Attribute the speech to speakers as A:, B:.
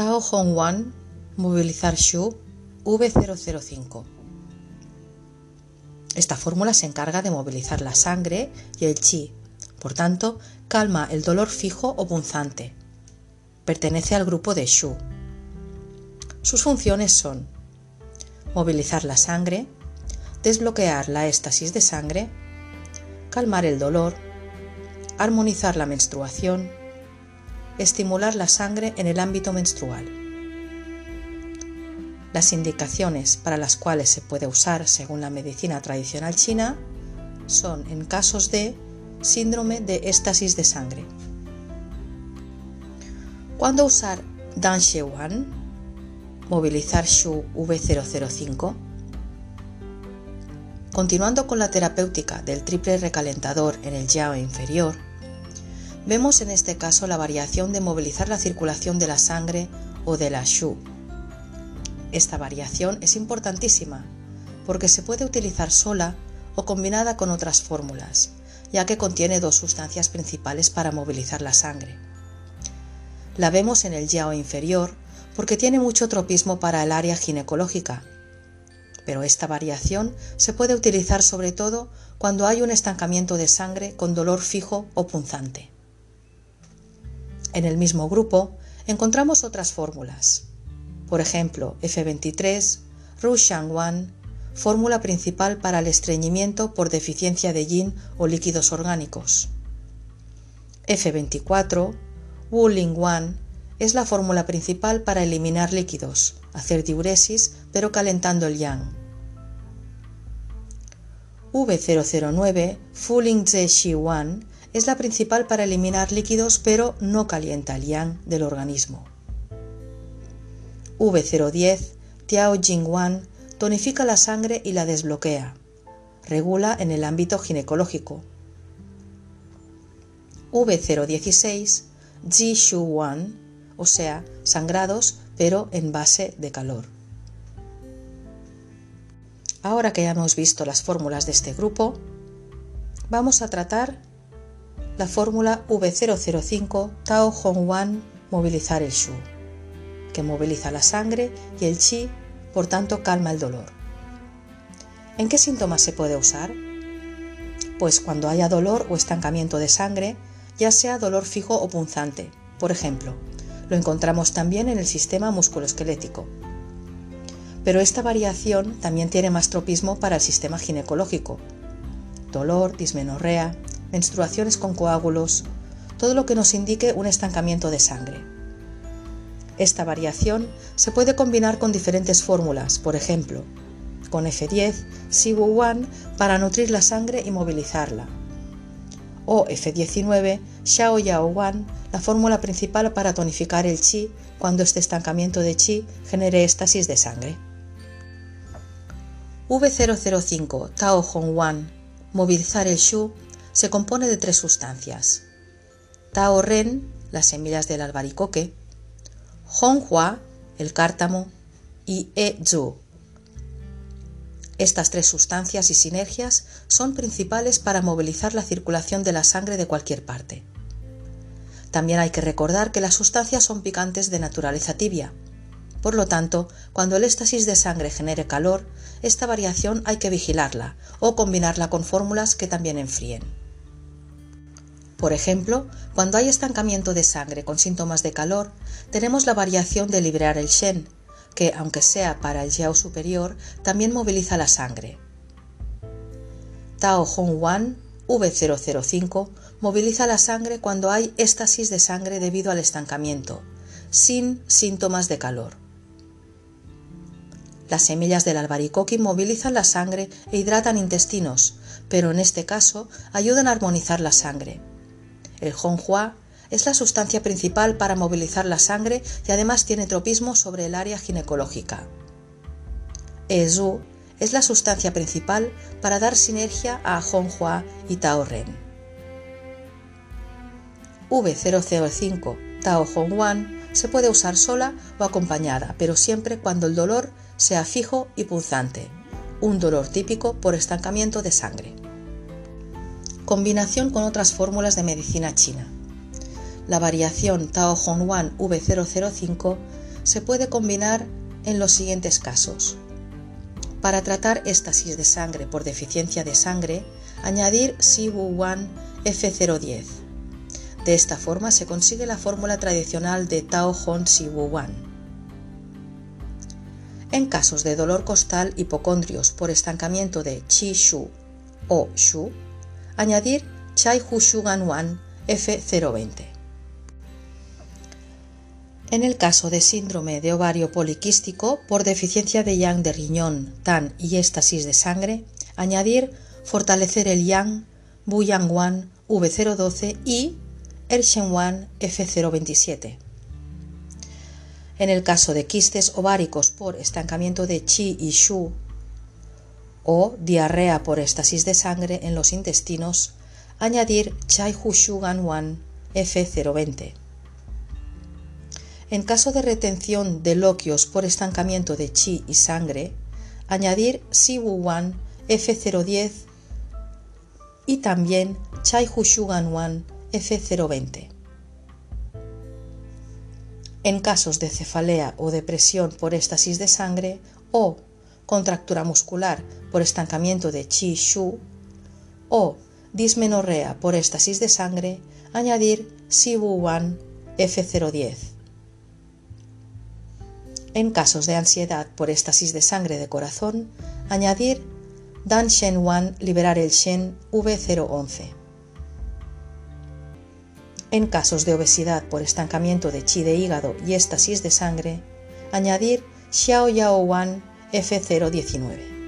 A: Tao Hong Wan, movilizar Shu V005. Esta fórmula se encarga de movilizar la sangre y el chi, por tanto, calma el dolor fijo o punzante. Pertenece al grupo de Shu. Sus funciones son movilizar la sangre, desbloquear la éstasis de sangre, calmar el dolor, armonizar la menstruación, estimular la sangre en el ámbito menstrual. Las indicaciones para las cuales se puede usar según la medicina tradicional china son en casos de síndrome de éstasis de sangre. ¿Cuándo usar Dan Wan? Movilizar Shu V005. Continuando con la terapéutica del triple recalentador en el yao inferior, vemos en este caso la variación de movilizar la circulación de la sangre o de la Shu. Esta variación es importantísima porque se puede utilizar sola o combinada con otras fórmulas, ya que contiene dos sustancias principales para movilizar la sangre. La vemos en el yao inferior porque tiene mucho tropismo para el área ginecológica, pero esta variación se puede utilizar sobre todo cuando hay un estancamiento de sangre con dolor fijo o punzante. En el mismo grupo encontramos otras fórmulas. Por ejemplo, F23, Rushang-1, fórmula principal para el estreñimiento por deficiencia de yin o líquidos orgánicos. F24, Wuling-1, es la fórmula principal para eliminar líquidos, hacer diuresis, pero calentando el yang. V009, Fuling Ze Shi 1, es la principal para eliminar líquidos pero no calienta el yang del organismo. V010, Tiao Jing Wan, tonifica la sangre y la desbloquea. Regula en el ámbito ginecológico. V016, Ji Shu Wan, o sea, sangrados pero en base de calor. Ahora que ya hemos visto las fórmulas de este grupo, vamos a tratar la fórmula V005 Tao Hong Wan movilizar el Shu, que moviliza la sangre y el Chi, por tanto calma el dolor. ¿En qué síntomas se puede usar? Pues cuando haya dolor o estancamiento de sangre, ya sea dolor fijo o punzante. Por ejemplo, lo encontramos también en el sistema musculoesquelético. Pero esta variación también tiene más tropismo para el sistema ginecológico. Dolor, dismenorrea, menstruaciones con coágulos, todo lo que nos indique un estancamiento de sangre. Esta variación se puede combinar con diferentes fórmulas, por ejemplo, con F10, Siwu1 para nutrir la sangre y movilizarla, o F19, Xiao Yao 1, la fórmula principal para tonificar el Qi cuando este estancamiento de Qi genere éstasis de sangre. V005 Tao Hong 1, movilizar el Shu se compone de tres sustancias. Tao Ren, las semillas del albaricoque, Honghua, el cártamo, y E Zhu. Estas tres sustancias y sinergias son principales para movilizar la circulación de la sangre de cualquier parte. También hay que recordar que las sustancias son picantes de naturaleza tibia. Por lo tanto, cuando el éxtasis de sangre genere calor, esta variación hay que vigilarla o combinarla con fórmulas que también enfríen. Por ejemplo, cuando hay estancamiento de sangre con síntomas de calor, tenemos la variación de liberar el Shen, que aunque sea para el Yao superior, también moviliza la sangre. Tao Hong Wan V005 moviliza la sangre cuando hay éstasis de sangre debido al estancamiento, sin síntomas de calor. Las semillas del albaricoque movilizan la sangre e hidratan intestinos, pero en este caso ayudan a armonizar la sangre. El Honghua es la sustancia principal para movilizar la sangre y además tiene tropismo sobre el área ginecológica. Ezu es la sustancia principal para dar sinergia a Honghua y Tao Ren. V005 Tao Hongwan se puede usar sola o acompañada, pero siempre cuando el dolor sea fijo y punzante, un dolor típico por estancamiento de sangre. Combinación con otras fórmulas de medicina china. La variación Tao Hongwan V005 se puede combinar en los siguientes casos. Para tratar éstasis de sangre por deficiencia de sangre, añadir Sibu1 F010. De esta forma se consigue la fórmula tradicional de Tao Hon Sibu1. En casos de dolor costal hipocondrios por estancamiento de Qi Shu o Shu, añadir Chai Hu Shugan 1 F020. En el caso de síndrome de ovario poliquístico por deficiencia de yang de riñón, tan y éstasis de sangre, añadir fortalecer el yang, Bu Yang Wan V012 y Ershen Wan F027. En el caso de quistes ováricos por estancamiento de Qi y Shu o diarrea por éstasis de sangre en los intestinos, añadir Chai Hu Shugan Wan F020. En caso de retención de loquios por estancamiento de chi y sangre, añadir Siwu-1 F010 y también Chai Hushugan-1 F020. En casos de cefalea o depresión por éstasis de sangre o contractura muscular por estancamiento de chi shu o dismenorrea por éstasis de sangre, añadir Siwu-1 F010. En casos de ansiedad por éstasis de sangre de corazón, añadir Dan Shen Wan liberar el Shen V011. En casos de obesidad por estancamiento de chi de hígado y éstasis de sangre, añadir Xiao Yao Wan F019.